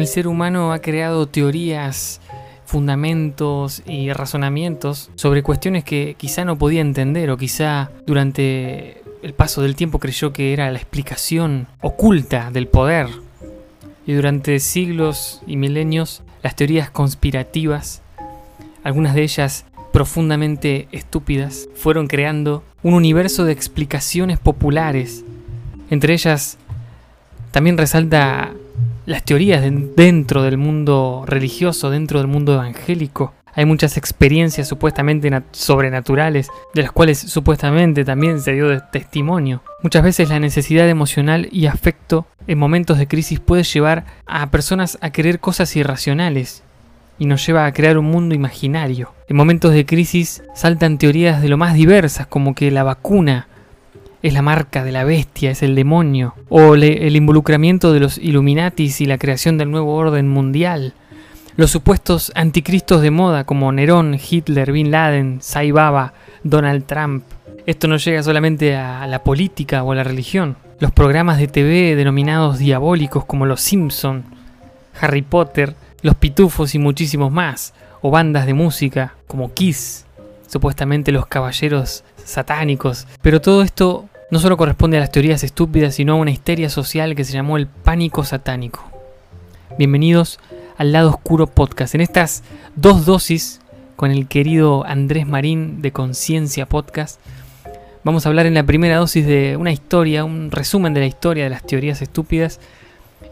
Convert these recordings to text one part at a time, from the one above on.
El ser humano ha creado teorías, fundamentos y razonamientos sobre cuestiones que quizá no podía entender o quizá durante el paso del tiempo creyó que era la explicación oculta del poder. Y durante siglos y milenios las teorías conspirativas, algunas de ellas profundamente estúpidas, fueron creando un universo de explicaciones populares. Entre ellas también resalta las teorías dentro del mundo religioso, dentro del mundo evangélico. Hay muchas experiencias supuestamente sobrenaturales, de las cuales supuestamente también se dio testimonio. Muchas veces la necesidad emocional y afecto en momentos de crisis puede llevar a personas a querer cosas irracionales y nos lleva a crear un mundo imaginario. En momentos de crisis saltan teorías de lo más diversas como que la vacuna es la marca de la bestia, es el demonio, o el involucramiento de los Illuminatis y la creación del nuevo orden mundial, los supuestos anticristos de moda como Nerón, Hitler, Bin Laden, Sai Baba, Donald Trump. Esto no llega solamente a la política o a la religión. Los programas de TV denominados diabólicos como Los Simpson, Harry Potter, Los Pitufos y muchísimos más, o bandas de música como Kiss, supuestamente los caballeros satánicos. Pero todo esto no solo corresponde a las teorías estúpidas, sino a una histeria social que se llamó el pánico satánico. Bienvenidos al lado oscuro podcast. En estas dos dosis con el querido Andrés Marín de Conciencia Podcast, vamos a hablar en la primera dosis de una historia, un resumen de la historia de las teorías estúpidas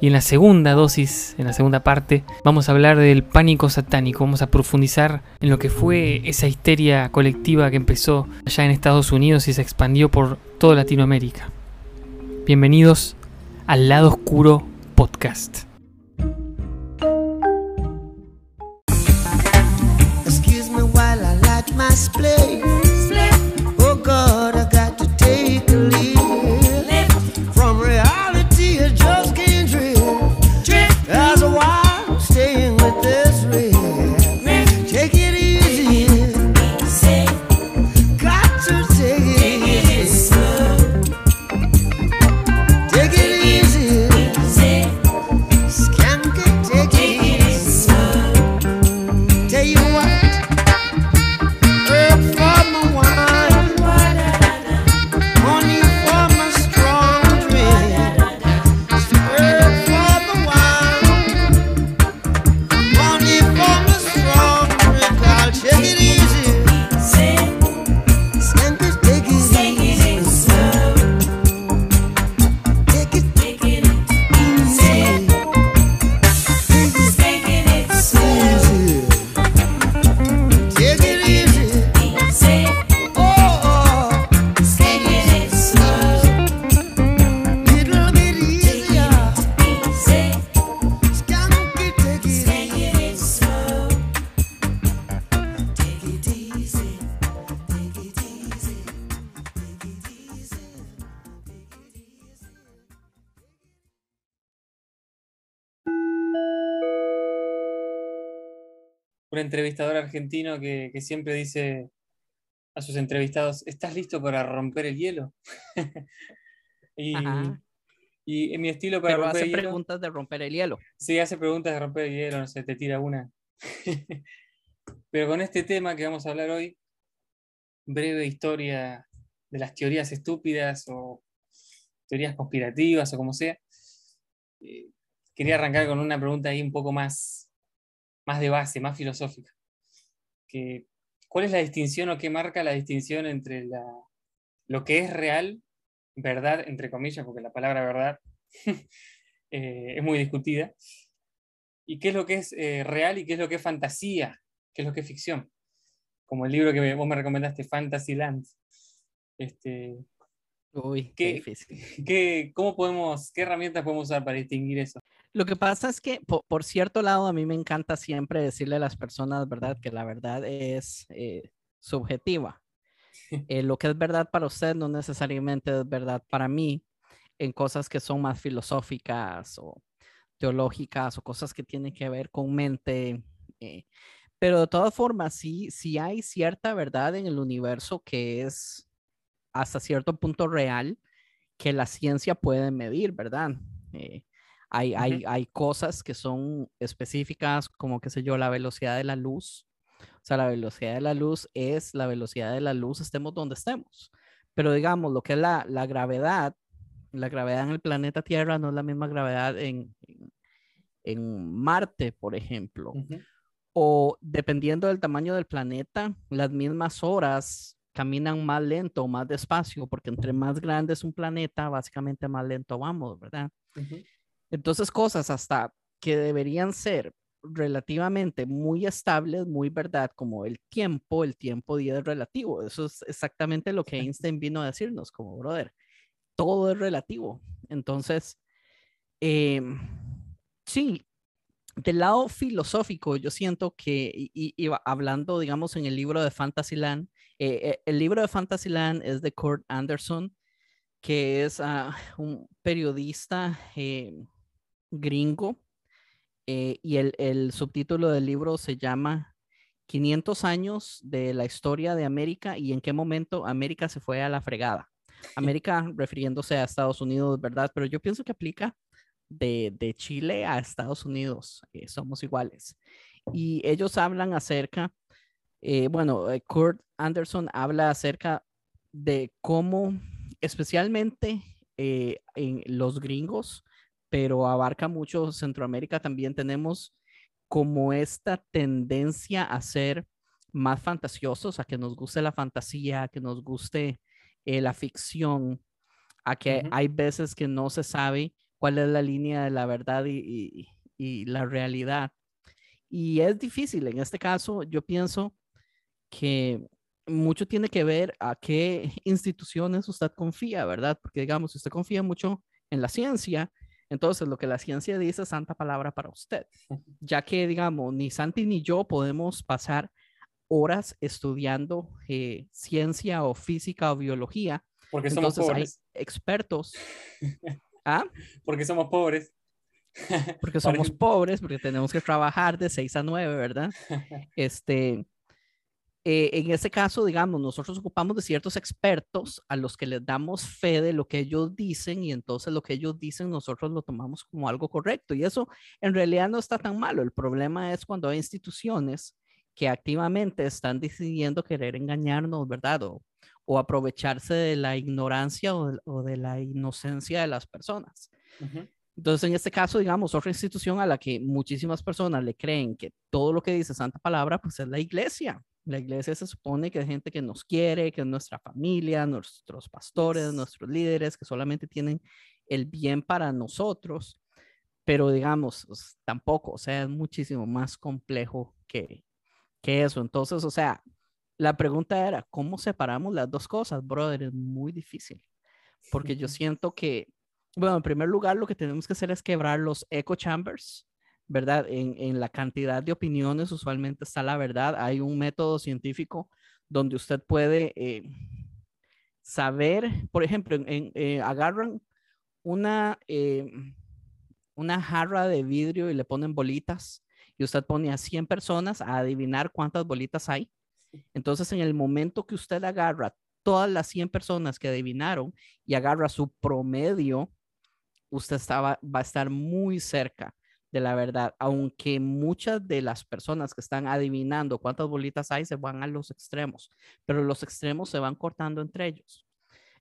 y en la segunda dosis, en la segunda parte, vamos a hablar del pánico satánico. Vamos a profundizar en lo que fue esa histeria colectiva que empezó allá en Estados Unidos y se expandió por toda Latinoamérica. Bienvenidos al lado oscuro podcast. Un entrevistador argentino que, siempre dice a sus entrevistados, ¿estás listo para romper el hielo? y, en mi estilo para romper hace preguntas de romper el hielo. Sí, hace preguntas de romper el hielo, no sé, te tira una. Pero con este tema que vamos a hablar hoy, breve historia de las teorías estúpidas o teorías conspirativas o como sea, eh, quería arrancar con una pregunta ahí un poco más más de base, más filosófica. Que, ¿Cuál es la distinción o qué marca la distinción entre la, lo que es real, verdad, entre comillas, porque la palabra verdad eh, es muy discutida, y qué es lo que es eh, real y qué es lo que es fantasía, qué es lo que es ficción? Como el libro que vos me recomendaste, Fantasyland. Este, Uy, qué, difícil. Qué, ¿Cómo podemos, qué herramientas podemos usar para distinguir eso? Lo que pasa es que, por, cierto lado, a mí me encanta siempre decirle a las personas, ¿verdad? Que la verdad es eh, subjetiva. Eh, lo que es verdad para usted no necesariamente es verdad para mí en cosas que son más filosóficas o teológicas o cosas que tienen que ver con mente. Eh, pero de todas formas, sí, sí hay cierta verdad en el universo que es hasta cierto punto real que la ciencia puede medir, ¿verdad? Hay, hay, hay cosas que son específicas, como, qué sé yo, la velocidad de la luz. O sea, la velocidad de la luz es la velocidad de la luz, estemos donde estemos. Pero digamos, lo que es la, la gravedad, la gravedad en el planeta Tierra no es la misma gravedad en, en, Marte, por ejemplo. O dependiendo del tamaño del planeta, las mismas horas caminan más lento o más despacio, porque entre más grande es un planeta, básicamente más lento vamos, ¿verdad? Entonces, cosas hasta que deberían ser relativamente muy estables, muy verdad, como el tiempo, el tiempo día es relativo. Eso es exactamente lo que Einstein vino a decirnos, como brother, todo es relativo. Entonces, em, sí, del lado filosófico, yo siento que, y, hablando, digamos, en el libro de Fantasyland, eh, eh, el libro de Fantasyland es de Kurt Anderson, que es ah, un periodista em, gringo, eh, y el, subtítulo del libro se llama 500 años de la historia de América y en qué momento América se fue a la fregada. América refiriéndose a Estados Unidos, ¿verdad? Pero yo pienso que aplica de, Chile a Estados Unidos, eh, somos iguales. Y ellos hablan acerca, eh, bueno, Kurt Anderson habla acerca de cómo, especialmente en los gringos, pero abarca mucho Centroamérica también. Tenemos como esta tendencia a ser más fantasiosos, a que nos guste la fantasía, a que nos guste eh, la ficción, a que hay veces que no se sabe cuál es la línea de la verdad y, y, la realidad. Y es difícil. En este caso, yo pienso que mucho tiene que ver a qué instituciones usted confía, ¿verdad? Porque digamos, si usted confía mucho en la ciencia, entonces, lo que la ciencia dice es santa palabra para usted, ya que, digamos, ni Santi ni yo podemos pasar horas estudiando eh, ciencia o física o biología. Porque somos Entonces, pobres. Hay expertos. ¿Ah? Porque somos pobres. Porque somos pobres, porque tenemos que trabajar de 6 a 9, ¿verdad? Este, eh, en ese caso, digamos, nosotros ocupamos de ciertos expertos a los que les damos fe de lo que ellos dicen y entonces lo que ellos dicen nosotros lo tomamos como algo correcto. Y eso en realidad no está tan malo. El problema es cuando hay instituciones que activamente están decidiendo querer engañarnos, ¿verdad? O, o aprovecharse de la ignorancia o de, la inocencia de las personas. Entonces, en este caso, digamos, otra institución a la que muchísimas personas le creen que todo lo que dice Santa Palabra, pues es la iglesia. La iglesia se supone que es gente que nos quiere, que es nuestra familia, nuestros pastores, nuestros líderes, que solamente tienen el bien para nosotros, pero digamos, tampoco, o sea, es muchísimo más complejo que, que eso. Entonces, o sea, la pregunta era, ¿cómo separamos las dos cosas, brother? Es muy difícil, porque yo siento que, bueno, en primer lugar, lo que tenemos que hacer es quebrar los echo chambers, ¿verdad? En, la cantidad de opiniones usualmente está la verdad. Hay un método científico donde usted puede eh, saber, por ejemplo, en, eh, agarran una, eh, una jarra de vidrio y le ponen bolitas y usted pone a 100 personas a adivinar cuántas bolitas hay. Entonces, en el momento que usted agarra todas las 100 personas que adivinaron y agarra su promedio, usted estaba, va a estar muy cerca de la verdad, aunque muchas de las personas que están adivinando cuántas bolitas hay se van a los extremos, pero los extremos se van cortando entre ellos.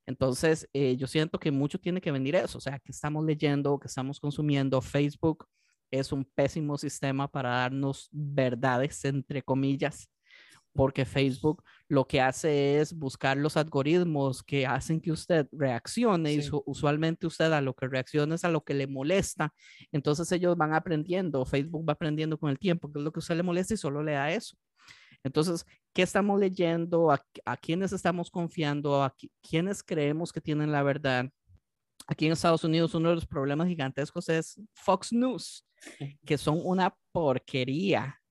Entonces, eh, yo siento que mucho tiene que venir eso, o sea, que estamos leyendo, que estamos consumiendo. Facebook es un pésimo sistema para darnos verdades, entre comillas, porque Facebook lo que hace es buscar los algoritmos que hacen que usted reaccione y usualmente usted a lo que reacciona es a lo que le molesta. Entonces ellos van aprendiendo, Facebook va aprendiendo con el tiempo qué es lo que a usted le molesta y solo le da eso. Entonces, ¿qué estamos leyendo? ¿A, a quiénes estamos confiando? ¿A quiénes creemos que tienen la verdad? Aquí en Estados Unidos uno de los problemas gigantescos es Fox News, que son una porquería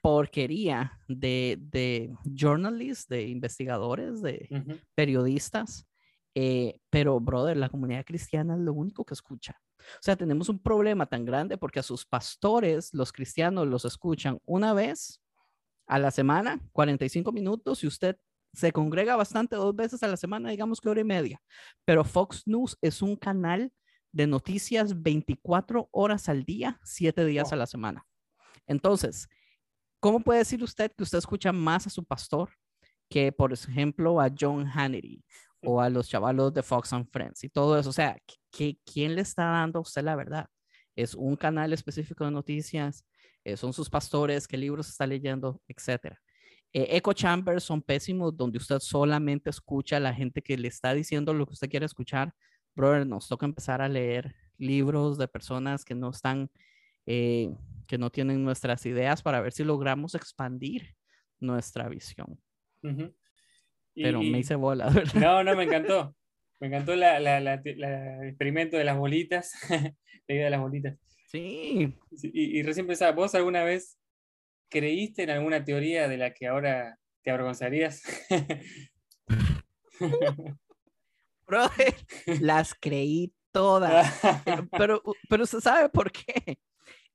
porquería de, de journalists, de investigadores, de periodistas. Eh, pero, brother, la comunidad cristiana es lo único que escucha. O sea, tenemos un problema tan grande porque a sus pastores, los cristianos, los escuchan una vez a la semana, 45 minutos, y usted se congrega bastante dos veces a la semana, digamos que hora y media. Pero Fox News es un canal de noticias 24 horas al día, 7 días a la semana. Entonces, ¿cómo puede decir usted que usted escucha más a su pastor que, por ejemplo, a John Hannity o a los chavalos de Fox and Friends y todo eso? O sea, ¿quién le está dando a usted la verdad? ¿Es un canal específico de noticias? Eh, ¿Son sus pastores? ¿Qué libros está leyendo? Etcétera. Eh, echo chambers son pésimos donde usted solamente escucha a la gente que le está diciendo lo que usted quiere escuchar. Brother, nos toca empezar a leer libros de personas que no están, eh, que no tienen nuestras ideas para ver si logramos expandir nuestra visión. Pero me hice bola, ¿verdad? No, no, me encantó. Me encantó la, la, la, el experimento de las bolitas, la idea de las bolitas. Sí. Y, y recién pensaba, ¿vos alguna vez ¿Creíste en alguna teoría de la que ahora te avergonzarías? Brother, las creí todas. Pero, pero usted sabe por qué.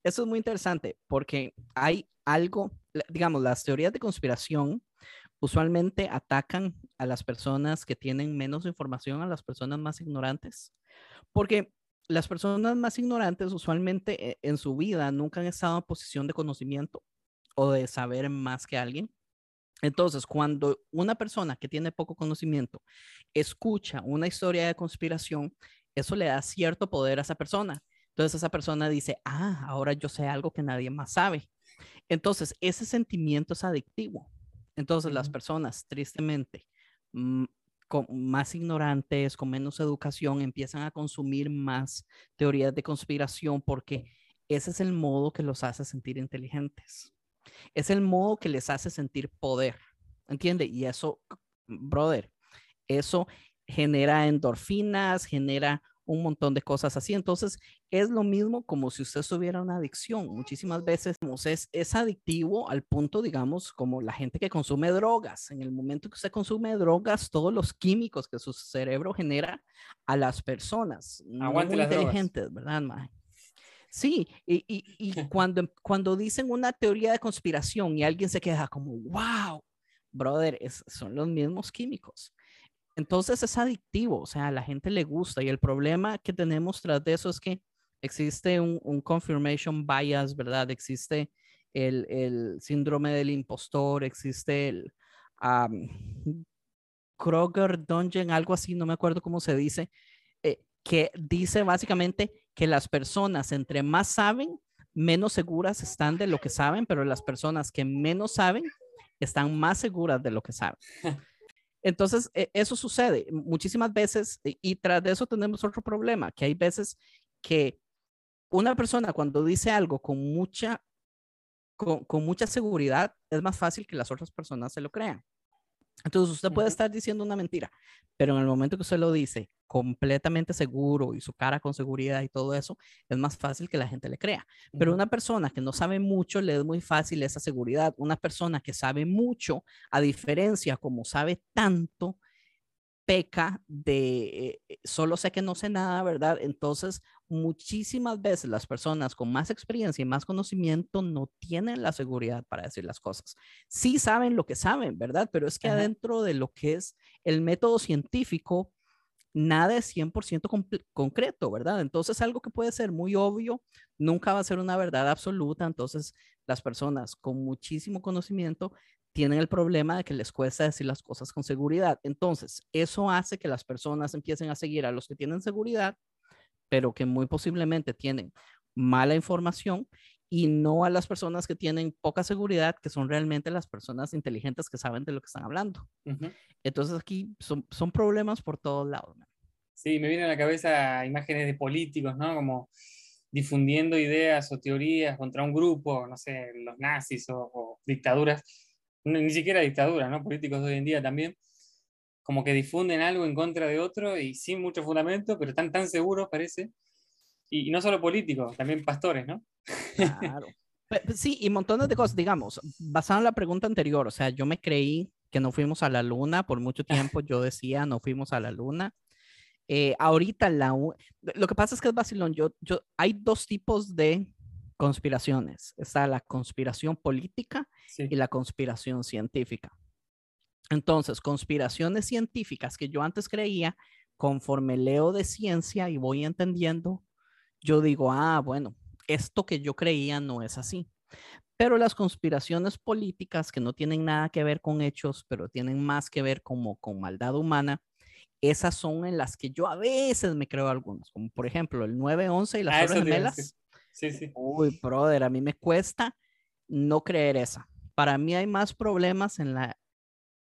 Eso es muy interesante porque hay algo, digamos, las teorías de conspiración usualmente atacan a las personas que tienen menos información, a las personas más ignorantes, porque las personas más ignorantes usualmente eh, en su vida nunca han estado en posición de conocimiento o de saber más que alguien. Entonces, cuando una persona que tiene poco conocimiento escucha una historia de conspiración, eso le da cierto poder a esa persona. Entonces esa persona dice, ah, ahora yo sé algo que nadie más sabe. Entonces, ese sentimiento es adictivo. Entonces, las personas, tristemente, mm, con más ignorantes, con menos educación, empiezan a consumir más teorías de conspiración porque ese es el modo que los hace sentir inteligentes. Es el modo que les hace sentir poder, ¿entiende? Y eso, brother, eso genera endorfinas, genera un montón de cosas así. Entonces, es lo mismo como si usted tuviera una adicción. Muchísimas veces es, es adictivo al punto, digamos, como la gente que consume drogas. En el momento que usted consume drogas, todos los químicos que su cerebro genera a las personas Aguante muy inteligentes, ¿verdad, Mae? Sí, y, y, cuando, cuando dicen una teoría de conspiración y alguien se queda como, wow, brother, son los mismos químicos. Entonces es adictivo, o sea, a la gente le gusta y el problema que tenemos tras de eso es que existe un, un confirmation bias, ¿verdad? Existe el, el, síndrome del impostor, existe el Kroger Dungeon, algo así, no me acuerdo cómo se dice, eh, que dice básicamente que las personas entre más saben, menos seguras están de lo que saben, pero las personas que menos saben están más seguras de lo que saben. Entonces, e, eso sucede muchísimas veces y tras de eso tenemos otro problema, que hay veces que una persona cuando dice algo con mucha, con, con mucha seguridad, es más fácil que las otras personas se lo crean. Entonces usted puede estar diciendo una mentira, pero en el momento que usted lo dice completamente seguro y su cara con seguridad y todo eso, es más fácil que la gente le crea. Pero una persona que no sabe mucho, le es muy fácil esa seguridad. Una persona que sabe mucho, a diferencia como sabe tanto, peca de eh, solo sé que no sé nada, ¿verdad? Entonces, muchísimas veces las personas con más experiencia y más conocimiento no tienen la seguridad para decir las cosas. Sí saben lo que saben, ¿verdad? Pero es que adentro de lo que es el método científico, nada es 100% concreto, ¿verdad? Entonces, algo que puede ser muy obvio, nunca va a ser una verdad absoluta. Entonces, las personas con muchísimo conocimiento tienen el problema de que les cuesta decir las cosas con seguridad. Entonces, eso hace que las personas empiecen a seguir a los que tienen seguridad, pero que muy posiblemente tienen mala información y no a las personas que tienen poca seguridad, que son realmente las personas inteligentes que saben de lo que están hablando. Entonces aquí son, son problemas por todos lados. Sí, me vienen a la cabeza imágenes de políticos, ¿no? Como difundiendo ideas o teorías contra un grupo, no sé, los nazis o, o dictaduras ni siquiera dictadura, ¿no? Políticos de hoy en día también, como que difunden algo en contra de otro y sin mucho fundamento, pero están tan seguros, parece. Y, no solo políticos, también pastores, ¿no? Claro. Sí, y montones de cosas, digamos, basado en la pregunta anterior, o sea, yo me creí que no fuimos a la luna, por mucho tiempo yo decía no fuimos a la luna. Eh, ahorita la, lo que pasa es que es vacilón, yo, yo, hay dos tipos de conspiraciones. Está la conspiración política y la conspiración científica. Entonces, conspiraciones científicas que yo antes creía conforme leo de ciencia y voy entendiendo, yo digo, ah, bueno, esto que yo creía no es así. Pero las conspiraciones políticas que no tienen nada que ver con hechos, pero tienen más que ver como con maldad humana, esas son en las que yo a veces me creo algunos, como por ejemplo el 911 y las Ah, Torres Gemelas. Sí, sí. Uy, brother, a mí me cuesta no creer esa. Para mí hay más problemas en la,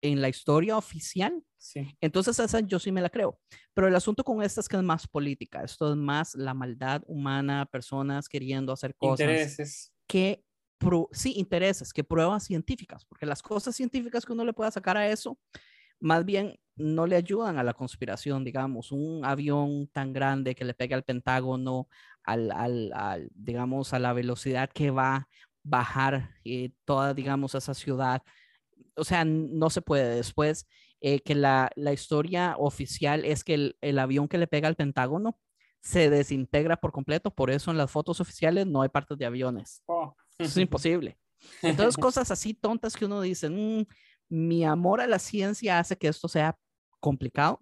en la historia oficial. sí. Entonces esa yo sí me la creo. Pero el asunto con esta es que es más política. Esto es más la maldad humana, personas queriendo hacer cosas Intereses. que, sí, intereses, que pruebas científicas, porque las cosas científicas que uno le pueda sacar a eso, más bien no le ayudan a la conspiración, digamos, un avión tan grande que le pegue al Pentágono, al, al, al, digamos, a la velocidad que va a bajar eh, toda, digamos, esa ciudad. O sea, no se puede. Después, eh, que la, la historia oficial es que el, el avión que le pega al Pentágono se desintegra por completo, por eso en las fotos oficiales no hay partes de aviones. Oh. Eso es imposible. Entonces, cosas así tontas que uno dice, "Mm, mi amor a la ciencia hace que esto sea complicado,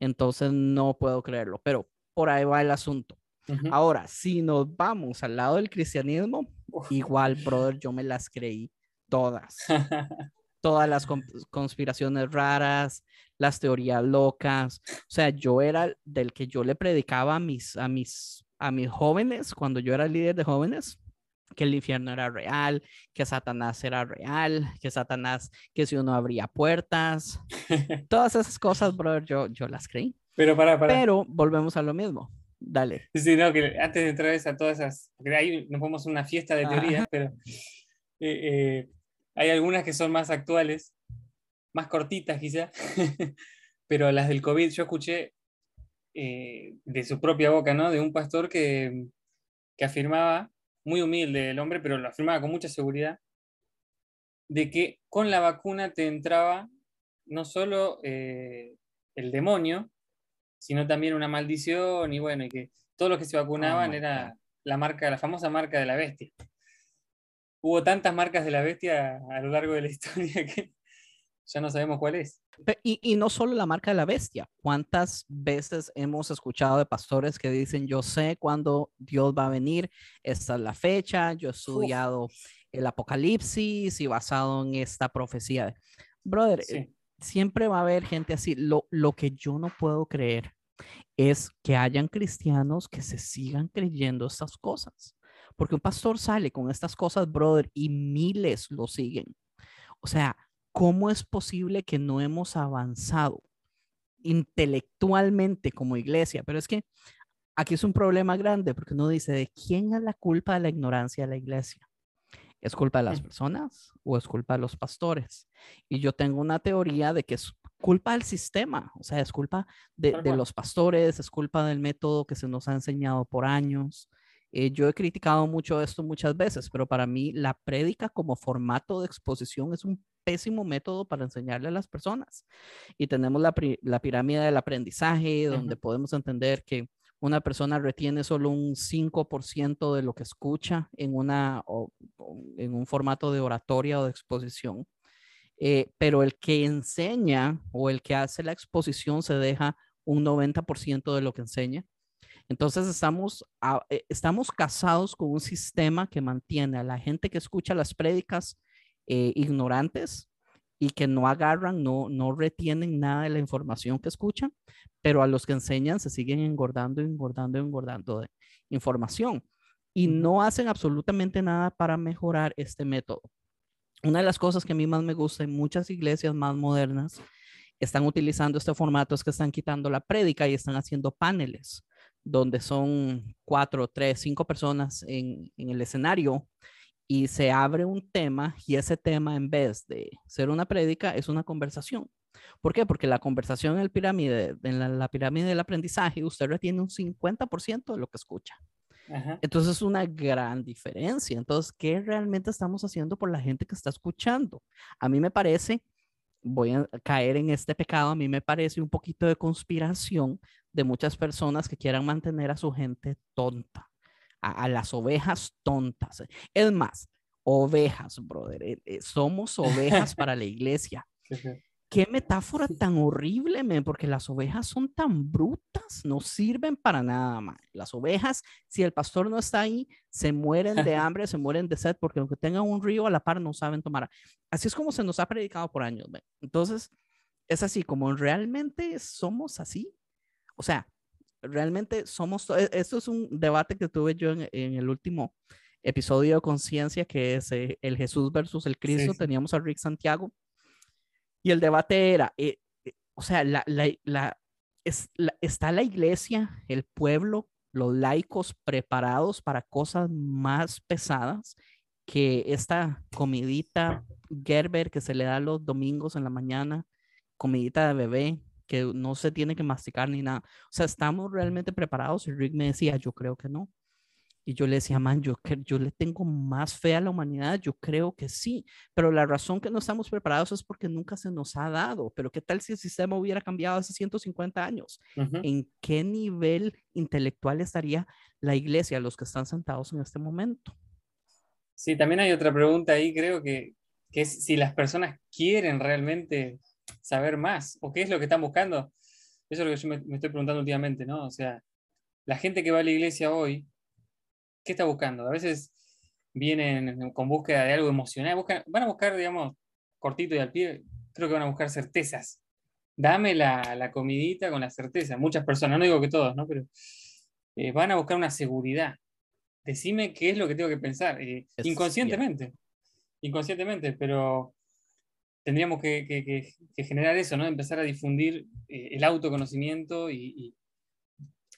entonces no puedo creerlo, pero por ahí va el asunto. Ujú. Ahora, si nos vamos al lado del cristianismo, Uf. igual, brother, yo me las creí todas. Todas las con- conspiraciones raras, las teorías locas. O sea, yo era del que yo le predicaba a mis, a mis, a mis jóvenes, cuando yo era líder de jóvenes, que el infierno era real, que Satanás era real, que Satanás, que si uno abría puertas, todas esas cosas, brother, yo, yo las creí. Pero para, para. Pero volvemos a lo mismo. Dale. Sí, no, que antes de entrar a todas esas, porque ahí nos podemos una fiesta de teorías, pero eh, eh, hay algunas que son más actuales, más cortitas quizá, pero las del COVID yo escuché eh, de su propia boca, ¿no? De un pastor que, que afirmaba, muy humilde el hombre, pero lo afirmaba con mucha seguridad, de que con la vacuna te entraba no solo el demonio, sino también una maldición y bueno, y que todos los que se vacunaban my era la marca, la famosa marca de la bestia. Hubo tantas marcas de la bestia a lo largo de la historia que ya no sabemos cuál es. Y, y no solo la marca de la bestia. ¿Cuántas veces hemos escuchado de pastores que dicen, yo sé cuándo Dios va a venir, esta es la fecha, yo he estudiado el Apocalipsis y basado en esta profecía? Brother, Sí. Siempre va a haber gente así. Lo, lo que yo no puedo creer es que hayan cristianos que se sigan creyendo estas cosas. Porque un pastor sale con estas cosas, brother, y miles lo siguen. O sea, ¿cómo es posible que no hemos avanzado intelectualmente como iglesia? Pero es que aquí es un problema grande porque uno dice, ¿de quién es la culpa de la ignorancia de la iglesia? ¿Es culpa de las personas o es culpa de los pastores? Y yo tengo una teoría de que es culpa del sistema, o sea, es culpa de, de los pastores, es culpa del método que se nos ha enseñado por años. Eh, yo he criticado mucho esto muchas veces, pero para mí la prédica como formato de exposición es un pésimo método para enseñarle a las personas. Y tenemos la, la pirámide del aprendizaje, donde podemos entender que una persona retiene solo un 5% de lo que escucha en, una, en un formato de oratoria o de exposición. Eh, pero el que enseña o el que hace la exposición se deja un 90% de lo que enseña. Entonces estamos, eh, estamos casados con un sistema que mantiene a la gente que escucha las prédicas eh, ignorantes y que no agarran, no, no retienen nada de la información que escuchan, pero a los que enseñan se siguen engordando, engordando, engordando de información y no hacen absolutamente nada para mejorar este método. Una de las cosas que a mí más me gusta en muchas iglesias más modernas están utilizando este formato es que están quitando la prédica y están haciendo paneles donde son cuatro, tres, cinco personas en, en el escenario y se abre un tema y ese tema en vez de ser una prédica es una conversación. ¿Por qué? Porque la conversación en, el pirámide, en la, la pirámide del aprendizaje usted retiene un 50% de lo que escucha. Ajá. Entonces es una gran diferencia. Entonces, ¿qué realmente estamos haciendo por la gente que está escuchando? A mí me parece, voy a caer en este pecado, a mí me parece un poquito de conspiración de muchas personas que quieran mantener a su gente tonta, a, a las ovejas tontas. Es más, ovejas, brother. eh, eh, somos ovejas para la iglesia. Qué metáfora tan horrible, men, porque las ovejas son tan brutas, no sirven para nada, man. Las ovejas, si el pastor no está ahí, se mueren de hambre, se mueren de sed, porque aunque tengan un río a la par, no saben tomar. Así es como se nos ha predicado por años, men. Entonces, es así, como realmente somos así. O sea, realmente somos, e, esto es un debate que tuve yo en, el último episodio de Conciencia, que es eh, el Jesús versus el Cristo. Teníamos a Rick Santiago y el debate era, eh, eh, o sea, la, la, es, está la iglesia, el pueblo, los laicos preparados para cosas más pesadas que esta comidita Gerber que se le da los domingos en la mañana, comidita de bebé que no se tiene que masticar ni nada. O sea, estamos realmente preparados y Rick me decía, yo creo que no. Y yo le decía, man, yo, yo le tengo más fe a la humanidad, yo creo que sí, pero la razón que no estamos preparados es porque nunca se nos ha dado. Pero ¿qué tal si el sistema hubiera cambiado hace 150 años? ¿En qué nivel intelectual estaría la iglesia, los que están sentados en este momento? Sí, también hay otra pregunta ahí, creo que, que es si las personas quieren realmente saber más o qué es lo que están buscando. Eso es lo que yo me, me estoy preguntando últimamente, ¿no? O sea, la gente que va a la iglesia hoy, ¿qué está buscando? A veces vienen con búsqueda de algo emocional, van a buscar, digamos, cortito y al pie, creo que van a buscar certezas. Dame la, comidita con la certeza. Muchas personas, no digo que todos, ¿no? Pero eh, van a buscar una seguridad. Decime qué es lo que tengo que pensar. Eh, inconscientemente. Inconscientemente, pero tendríamos que, generar eso, ¿no? Empezar a difundir eh, el autoconocimiento y,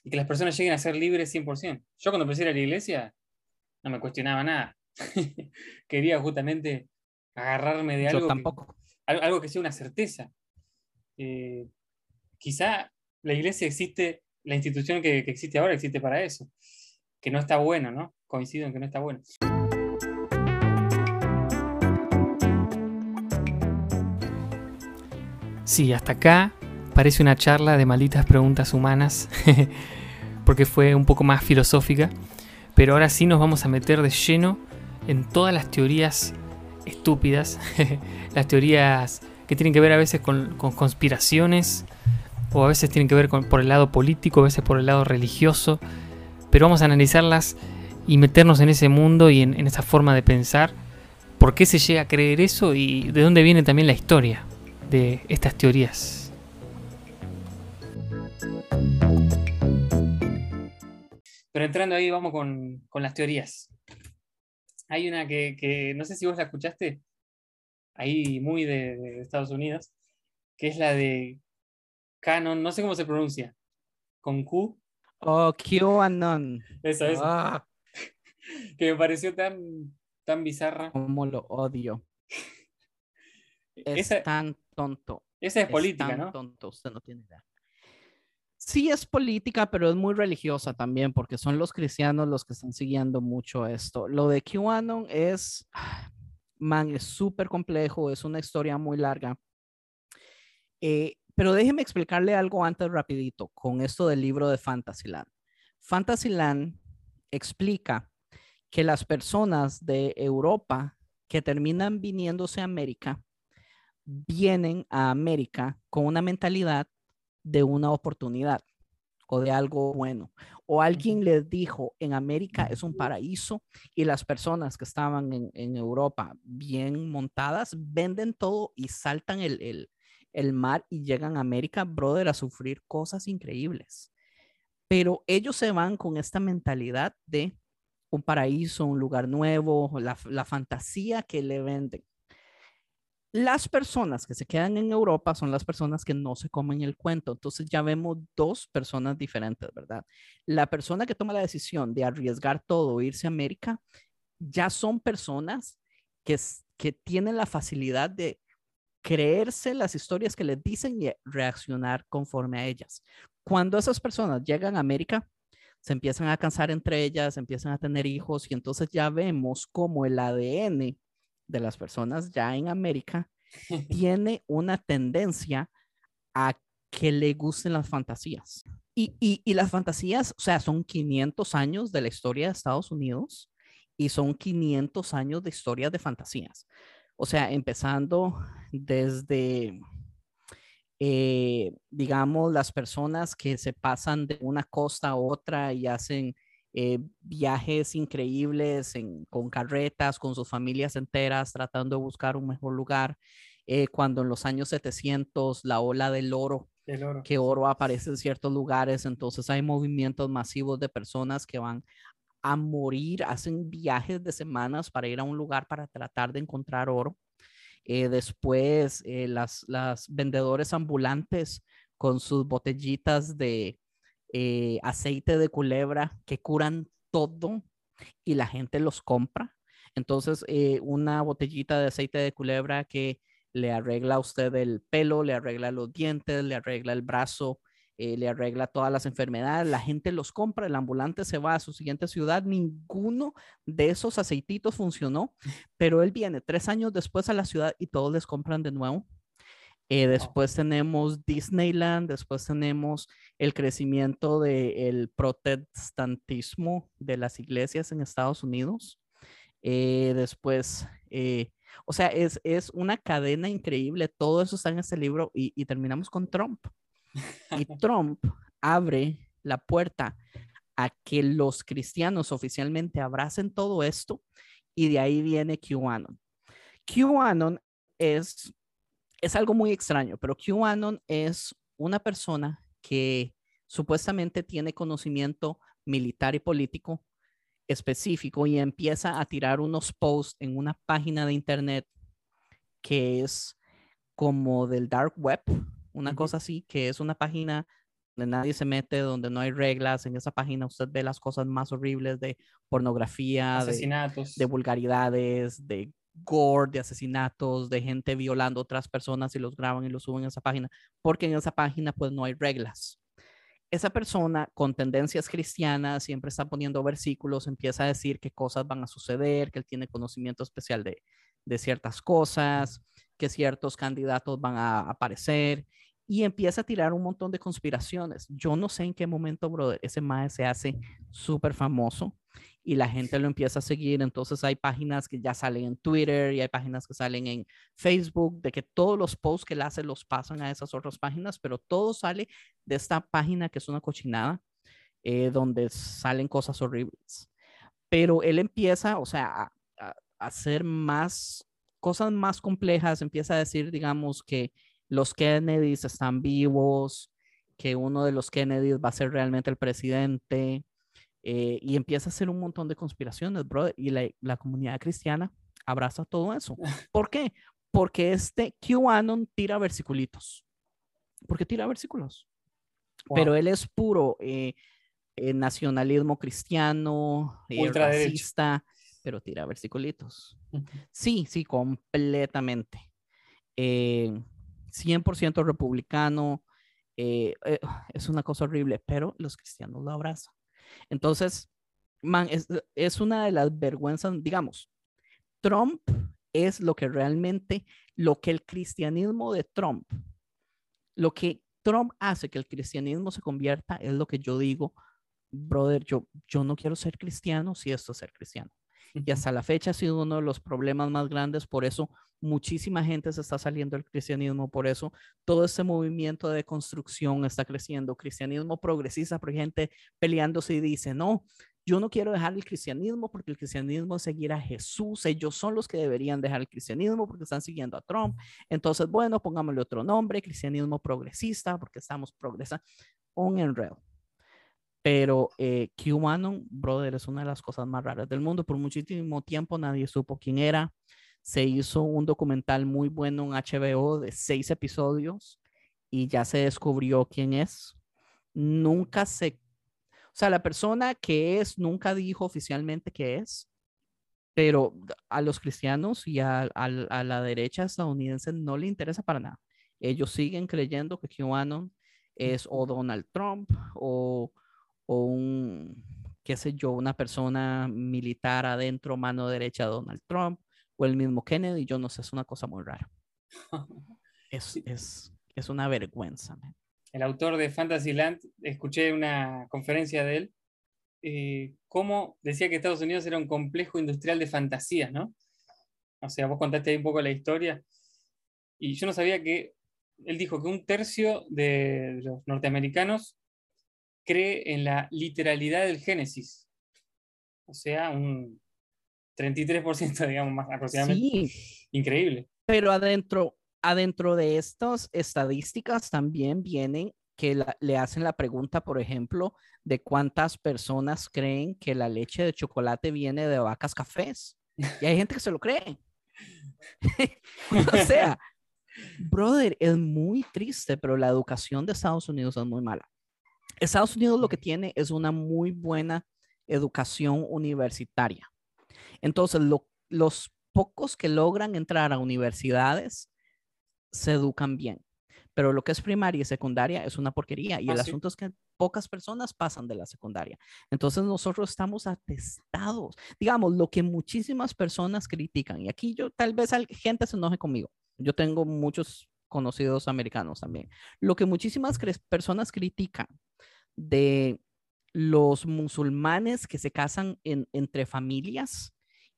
y que las personas lleguen a ser libres 100%. Yo cuando empecé a ir a la iglesia no me cuestionaba nada. Quería justamente agarrarme de algo, tampoco. Algo que sea una certeza. Eh, quizá la iglesia existe, la institución que, que, existe ahora existe para eso, que no está bueno, ¿no? Coincido en que no está bueno. Sí, hasta acá parece una charla de malditas preguntas humanas, porque fue un poco más filosófica, pero ahora sí nos vamos a meter de lleno en todas las teorías estúpidas, las teorías que tienen que ver a veces con, conspiraciones, o a veces tienen que ver con, por el lado político, a veces por el lado religioso, pero vamos a analizarlas y meternos en ese mundo y en esa forma de pensar, por qué se llega a creer eso y de dónde viene también la historia de estas teorías. Pero entrando ahí, vamos con, las teorías. Hay una que, no sé si vos la escuchaste, ahí muy de, Estados Unidos, que es la de Canon, no sé cómo se pronuncia, con Q. Oh, QAnon. Eso, eso. Ah. que me pareció tan, tan bizarra. Como lo odio. Es tan tonto. Esa es, política, tan ¿no? tonto, usted no tiene idea sí es política, pero es muy religiosa también, porque son los cristianos los que están siguiendo mucho esto. Lo de QAnon es, man, es súper complejo, es una historia muy larga. Eh, pero déjeme explicarle algo antes rapidito con esto del libro de Fantasyland. Fantasyland explica que las personas de Europa que terminan viniéndose a América, vienen a América con una mentalidad de una oportunidad o de algo bueno. O alguien les dijo, en América es un paraíso y las personas que estaban en, Europa bien montadas venden todo y saltan el, el mar y llegan a América, brother, a sufrir cosas increíbles. Pero ellos se van con esta mentalidad de un paraíso, un lugar nuevo, la, la fantasía que le venden. Las personas que se quedan en Europa son las personas que no se comen el cuento. Entonces ya vemos dos personas diferentes, ¿verdad? La persona que toma la decisión de arriesgar todo, irse a América, ya son personas que, que tienen la facilidad de creerse las historias que les dicen y reaccionar conforme a ellas. Cuando esas personas llegan a América, se empiezan a cansar entre ellas, empiezan a tener hijos y entonces ya vemos cómo el ADN de las personas ya en América tiene una tendencia a que le gusten las fantasías. Y, y, las fantasías, o sea, son 500 años de la historia de Estados Unidos y son 500 años de historia de fantasías. O sea, empezando desde eh, digamos, las personas que se pasan de una costa a otra y hacen eh, viajes increíbles con carretas, con sus familias enteras, tratando de buscar un mejor lugar. Eh, cuando en los años 700 la ola del oro, que oro aparece en ciertos lugares, entonces hay movimientos masivos de personas que van a morir, hacen viajes de semanas para ir a un lugar para tratar de encontrar oro. Eh, después, las, las vendedores ambulantes con sus botellitas de, eh, aceite de culebra que curan todo y la gente los compra. Entonces, eh, una botellita de aceite de culebra que le arregla a usted el pelo, le arregla los dientes, le arregla el brazo, eh, le arregla todas las enfermedades, la gente los compra, el ambulante se va a su siguiente ciudad, ninguno de esos aceititos funcionó, pero él viene tres años después a la ciudad y todos les compran de nuevo eh, después tenemos Disneyland, después tenemos el crecimiento del protestantismo de las iglesias en Estados Unidos. Eh, después, eh, o sea, es, es, una cadena increíble. Todo eso está en este libro y, y terminamos con Trump. Y Trump abre la puerta a que los cristianos oficialmente abracen todo esto y de ahí viene QAnon. QAnon es es algo muy extraño, pero QAnon es una persona que supuestamente tiene conocimiento militar y político específico y empieza a tirar unos posts en una página de internet que es como del dark web, una cosa así, que es una página donde nadie se mete, donde no hay reglas. En esa página usted ve las cosas más horribles de pornografía, asesinatos, de vulgaridades, de gore, de asesinatos, de gente violando a otras personas y los graban y los suben a esa página, porque en esa página pues no hay reglas. Esa persona con tendencias cristianas siempre está poniendo versículos, empieza a decir qué cosas van a suceder, que él tiene conocimiento especial de, de ciertas cosas, que ciertos candidatos van a aparecer y empieza a tirar un montón de conspiraciones. Yo no sé en qué momento, brother, ese mae se hace súper famoso y la gente lo empieza a seguir. Entonces hay páginas que ya salen en Twitter y hay páginas que salen en Facebook de que todos los posts que él hace los pasan a esas otras páginas, pero todo sale de esta página que es una cochinada eh, donde salen cosas horribles. Pero él empieza, o sea, a, a hacer más cosas más complejas, empieza a decir, digamos, que los Kennedys están vivos, que uno de los Kennedys va a ser realmente el presidente, eh, y empieza a hacer un montón de conspiraciones, bro, y la, comunidad cristiana abraza todo eso. ¿Por qué? Porque este QAnon tira versiculitos. ¿Por qué tira versículos? Pero él es puro eh, eh, nacionalismo cristiano, racista, pero tira versiculitos. Sí, sí, completamente. 100% republicano, es una cosa horrible, pero los cristianos lo abrazan. Entonces, man, es, una de las vergüenzas, digamos, Trump es lo que realmente, lo que el cristianismo de Trump, lo que Trump hace que el cristianismo se convierta, es lo que yo digo, brother, yo, yo no quiero ser cristiano si esto es ser cristiano. Y hasta la fecha ha sido uno de los problemas más grandes, por eso muchísima gente se está saliendo del cristianismo, por eso todo este movimiento de construcción está creciendo, cristianismo progresista, por gente peleándose y dice, no, yo no quiero dejar el cristianismo porque el cristianismo es seguir a Jesús, ellos son los que deberían dejar el cristianismo porque están siguiendo a Trump, entonces, bueno, pongámosle otro nombre, cristianismo progresista, porque estamos progresando, un enredo. Pero eh, QAnon, brother, es una de las cosas más raras del mundo. Por muchísimo tiempo nadie supo quién era. Se hizo un documental muy bueno en HBO de seis episodios y ya se descubrió quién es. Nunca se... O sea, la persona que es nunca dijo oficialmente qué es, pero a los cristianos y a, a la derecha estadounidense no le interesa para nada. Ellos siguen creyendo que QAnon es o Donald Trump o o un, qué sé yo, una persona militar adentro, mano derecha de Donald Trump, o el mismo Kennedy, yo no sé, es una cosa muy rara. Es, es, es una vergüenza. El autor de Fantasyland, escuché una conferencia de él, eh, cómo decía que Estados Unidos era un complejo industrial de fantasías, ¿no? O sea, vos contaste ahí un poco la historia, y yo no sabía que él dijo que un tercio de los norteamericanos cree en la literalidad del Génesis. O sea, un 33%, digamos, más aproximadamente. Sí, Increíble. pero adentro, adentro de estas estadísticas también vienen que la- le hacen la pregunta, por ejemplo, de cuántas personas creen que la leche de chocolate viene de vacas cafés. Y hay gente que se lo cree. o sea, brother, es muy triste, pero la educación de Estados Unidos es muy mala. Estados Unidos lo que tiene es una muy buena educación universitaria. Entonces, lo- los pocos que logran entrar a universidades se educan bien, pero lo que es primaria y secundaria es una porquería y Ah, el sí. asunto es que pocas personas pasan de la secundaria. Entonces nosotros estamos atestados. Digamos, lo que muchísimas personas critican, y aquí yo tal vez gente se enoje conmigo. Yo tengo muchos conocidos americanos también. Lo que muchísimas cre- personas critican de los musulmanes que se casan en- entre familias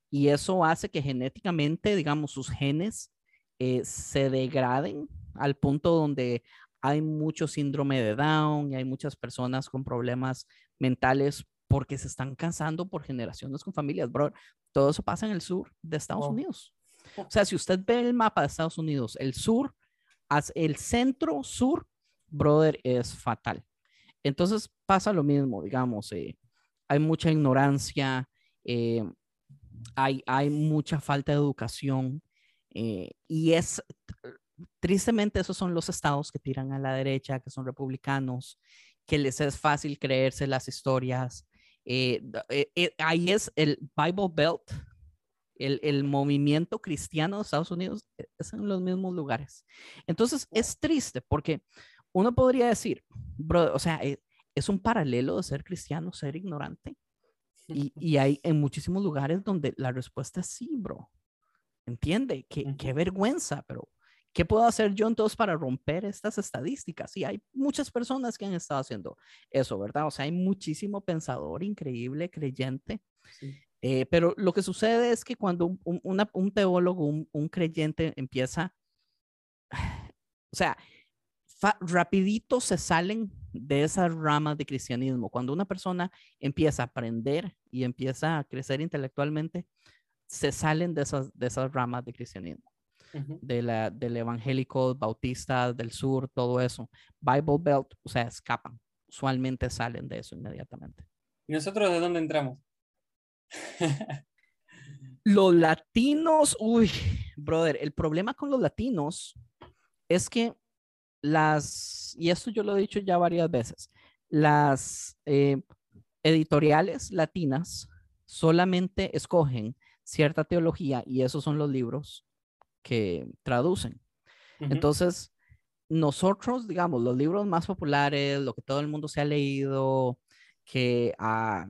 y eso hace que genéticamente, digamos, sus genes eh, se degraden al punto donde hay mucho síndrome de Down y hay muchas personas con problemas mentales porque se están casando por generaciones con familias, bro. Todo eso pasa en el sur de Estados Wow. Unidos. O sea, si usted ve el mapa de Estados Unidos, el sur, el centro sur, brother, es fatal. Entonces pasa lo mismo, digamos, eh, hay mucha ignorancia, eh, hay, mucha falta de educación eh, y es, tristemente, esos son los estados que tiran a la derecha, que son republicanos, que les es fácil creerse las historias. ahí es el Bible Belt, el, el movimiento cristiano de Estados Unidos, es en los mismos lugares. Entonces, es triste porque uno podría decir, bro, o sea, eh, es un paralelo de ser cristiano, ser ignorante. Y, y hay en muchísimos lugares donde la respuesta es sí, bro. ¿Entiende? Qué, qué Ujú. vergüenza, pero ¿qué puedo hacer yo entonces para romper estas estadísticas? Y hay muchas personas que han estado haciendo eso, ¿verdad? O sea, hay muchísimo pensador increíble, creyente. Sí. eh, pero lo que sucede es que cuando un, un- una- un teólogo, un, un creyente empieza, o sea, rapidito se salen de esas ramas de cristianismo. Cuando una persona empieza a aprender y empieza a crecer intelectualmente, se salen de esas, de esas ramas de cristianismo, de la, del evangélico, bautista, del sur, todo eso. Bible Belt, o sea, escapan. Usualmente salen de eso inmediatamente. ¿Y nosotros de dónde entramos? Los latinos, uy, brother, el problema con los latinos es que las, y esto yo lo he dicho ya varias veces, las eh, editoriales latinas solamente escogen cierta teología y esos son los libros que traducen. Entonces, nosotros, digamos, los libros más populares, lo que todo el mundo se ha leído, que ah,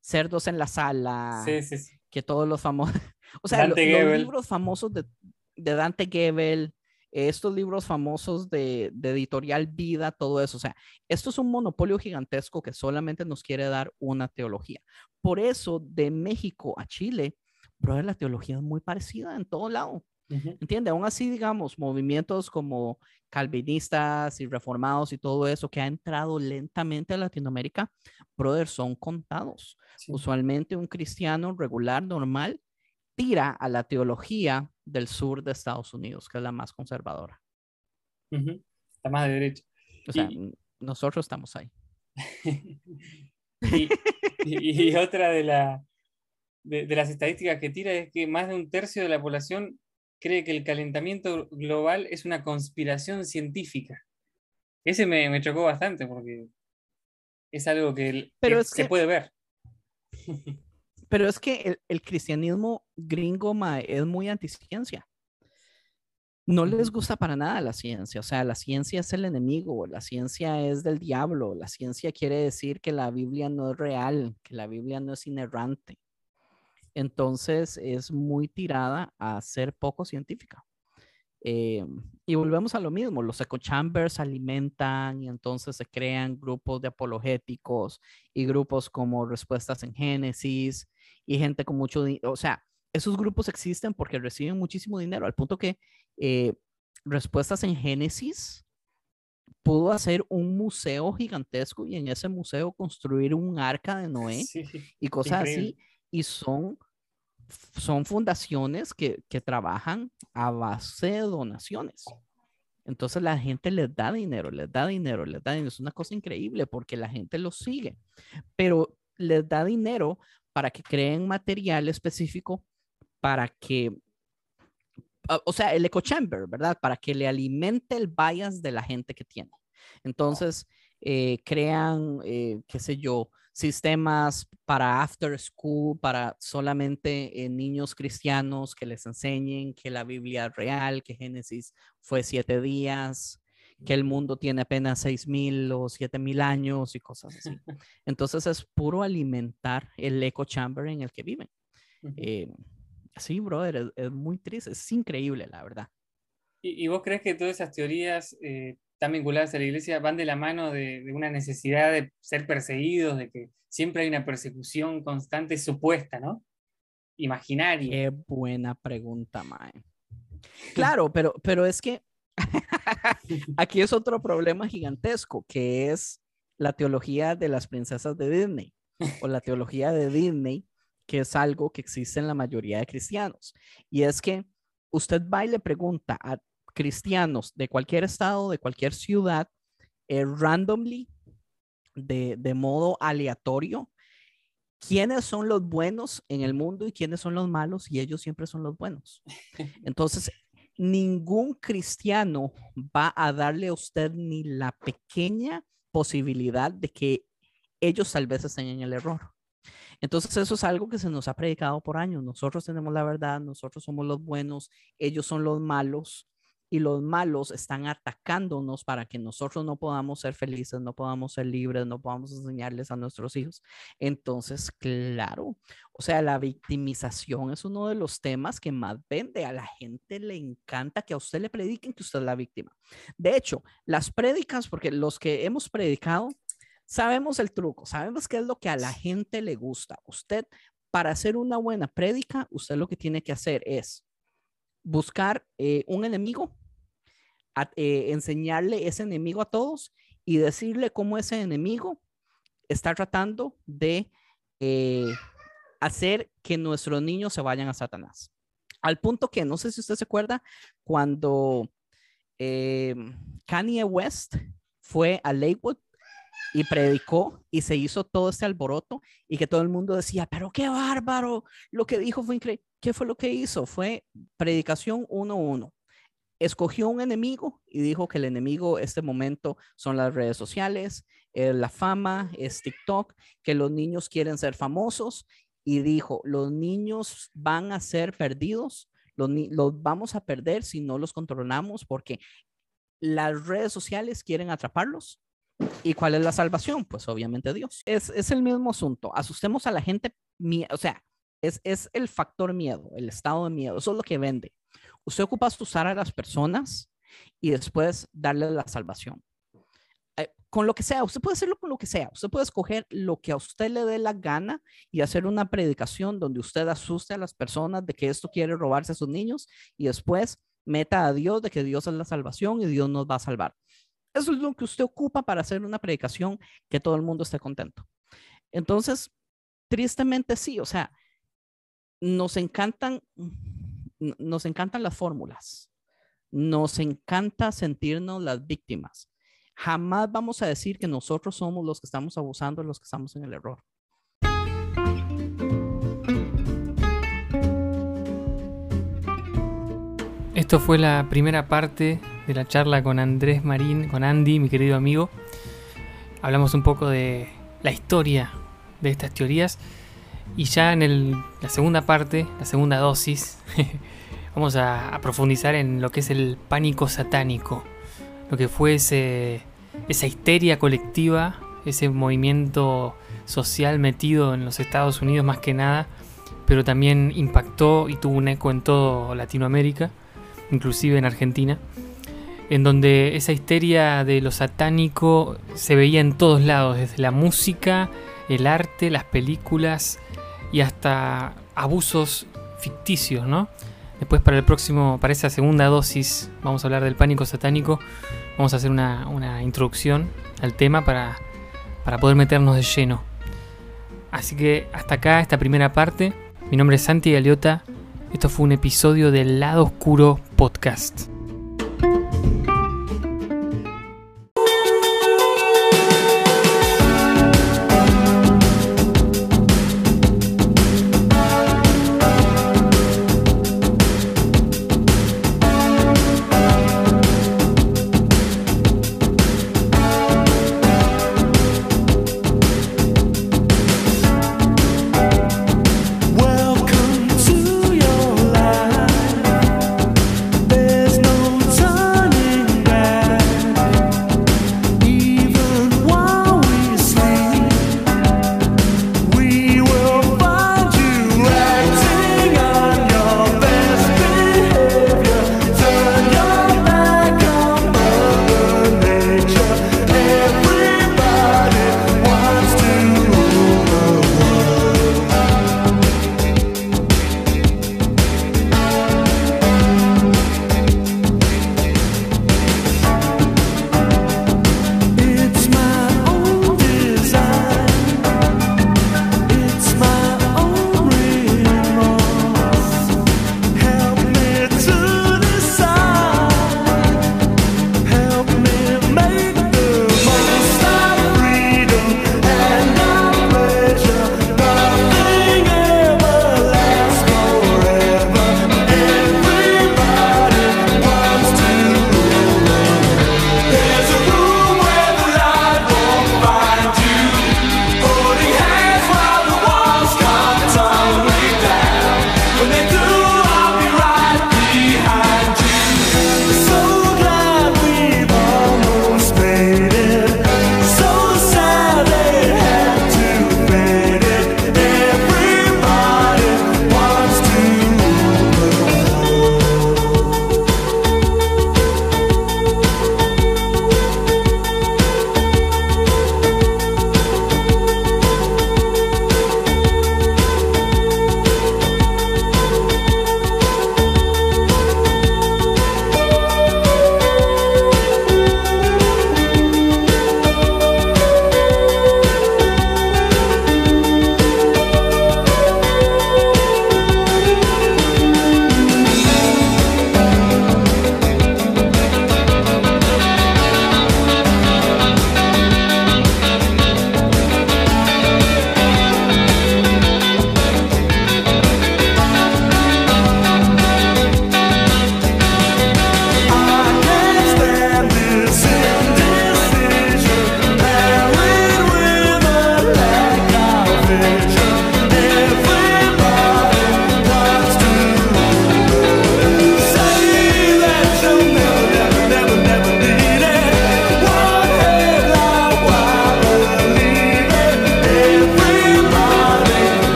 Cerdos en la Sala, Sí, sí, sí. que todos los famosos, o sea, los Gebel. libros famosos de, de Dante Gebel, estos libros famosos de, de editorial Vida, todo eso, o sea, esto es un monopolio gigantesco que solamente nos quiere dar una teología. Por eso, de México a Chile, brother, la teología es muy parecida en todo lado. ¿Entiende? Aún así, digamos, movimientos como calvinistas y reformados y todo eso que ha entrado lentamente a Latinoamérica, brother, son contados. Sí. Usualmente un cristiano regular, normal, tira a la teología del sur de Estados Unidos, que es la más conservadora. Ujú. Está más de derecha. O sea, Y- nosotros estamos ahí. y, y- y otra de, la, de, de las estadísticas que tira es que más de un tercio de la población cree que el calentamiento global es una conspiración científica. Ese me, me chocó bastante porque es algo que, que se puede ver. Pero es que el, cristianismo gringo es muy anticiencia. No les gusta para nada la ciencia. O sea, la ciencia es el enemigo, la ciencia es del diablo, la ciencia quiere decir que la Biblia no es real, que la Biblia no es inerrante. Entonces es muy tirada a ser poco científica. Eh, y volvemos a lo mismo, los echo chambers alimentan y entonces se crean grupos de apologéticos y grupos como Respuestas en Génesis y gente con mucho dinero. O sea, esos grupos existen porque reciben muchísimo dinero, al punto que eh, respuestas en Génesis, pudo hacer un museo gigantesco y en ese museo construir un arca de Noé y cosas así. Y son, son fundaciones que, que trabajan a base de donaciones. Entonces la gente les da dinero, les da dinero, les da dinero. Es una cosa increíble porque la gente los sigue, pero les da dinero para que creen material específico para que, o sea, el echo chamber, ¿verdad? Para que le alimente el bias de la gente que tiene. Entonces, eh, crean, eh, qué sé yo, sistemas para after school, para solamente eh, niños cristianos que les enseñen que la Biblia es real, que Génesis fue siete días, que el mundo tiene apenas seis mil o siete mil años y cosas así. Entonces es puro alimentar el echo chamber en el que viven. sí, brother, es, muy triste, es increíble, la verdad. ¿Y, vos crees que todas esas teorías están vinculadas a la iglesia van de la mano de, una necesidad de ser perseguidos, de que siempre hay una persecución constante supuesta, ¿no? Imaginaria. Qué buena pregunta, Mae. Claro, pero, pero es que aquí es otro problema gigantesco, que es la teología de las princesas de Disney o la teología de Disney, que es algo que existe en la mayoría de cristianos. Y es que usted va y le pregunta a cristianos de cualquier estado, de cualquier ciudad, eh, randomly, de, de modo aleatorio, quiénes son los buenos en el mundo y quiénes son los malos, y ellos siempre son los buenos. Entonces, ningún cristiano va a darle a usted ni la pequeña posibilidad de que ellos tal vez estén en el error. Entonces eso es algo que se nos ha predicado por años. Nosotros tenemos la verdad, nosotros somos los buenos, ellos son los malos y los malos están atacándonos para que nosotros no podamos ser felices, no podamos ser libres, no podamos enseñarles a nuestros hijos. Entonces, claro, o sea, la victimización es uno de los temas que más vende. A la gente le encanta que a usted le prediquen que usted es la víctima. De hecho, las prédicas, porque los que hemos predicado, sabemos el truco, sabemos qué es lo que a la gente le gusta. Usted, para hacer una buena prédica, usted lo que tiene que hacer es buscar eh, un enemigo eh, enseñarle ese enemigo a todos y decirle cómo ese enemigo está tratando de eh, hacer que nuestros niños se vayan a Satanás. Al punto que, no sé si usted se acuerda, cuando eh, Kanye West fue a Lakewood y predicó y se hizo todo este alboroto y que todo el mundo decía, pero qué bárbaro, lo que dijo fue increíble. ¿Qué fue lo que hizo? Fue predicación 1-1 escogió un enemigo y dijo que el enemigo este momento son las redes sociales, eh, la fama, es TikTok, que los niños quieren ser famosos y dijo, los niños van a ser perdidos, los, los vamos a perder si no los controlamos porque las redes sociales quieren atraparlos. ¿Y cuál es la salvación? Pues obviamente Dios. Es, es el mismo asunto. Asustemos a la gente, o sea, es, es el factor miedo, el estado de miedo. Eso es lo que vende. Usted ocupa usar a las personas y después darle la salvación. Eh, con lo que sea, usted puede hacerlo con lo que sea. Usted puede escoger lo que a usted le dé la gana y hacer una predicación donde usted asuste a las personas de que esto quiere robarse a sus niños y después meta a Dios de que Dios es la salvación y Dios nos va a salvar. Eso es lo que usted ocupa para hacer una predicación que todo el mundo esté contento. Entonces, tristemente sí, o sea, nos encantan nos encantan las fórmulas, nos encanta sentirnos las víctimas. Jamás vamos a decir que nosotros somos los que estamos abusando, los que estamos en el error. Esto fue la primera parte de la charla con Andrés Marín, con Andy, mi querido amigo. Hablamos un poco de la historia de estas teorías y ya en la segunda parte, la segunda dosis, vamos a, profundizar en lo que es el pánico satánico, lo que fue esa histeria colectiva, ese movimiento social metido en los Estados Unidos más que nada, pero también impactó y tuvo un eco en toda Latinoamérica, inclusive en Argentina, en donde esa histeria de lo satánico se veía en todos lados, desde la música, el arte, las películas y hasta abusos ficticios, ¿no? Después para el próximo, para esa segunda dosis, vamos a hablar del pánico satánico. Vamos a hacer una, una introducción al tema para, para poder meternos de lleno. Así que hasta acá esta primera parte. Mi nombre es Santi Galeota. Esto fue un episodio del Lado Oscuro Podcast.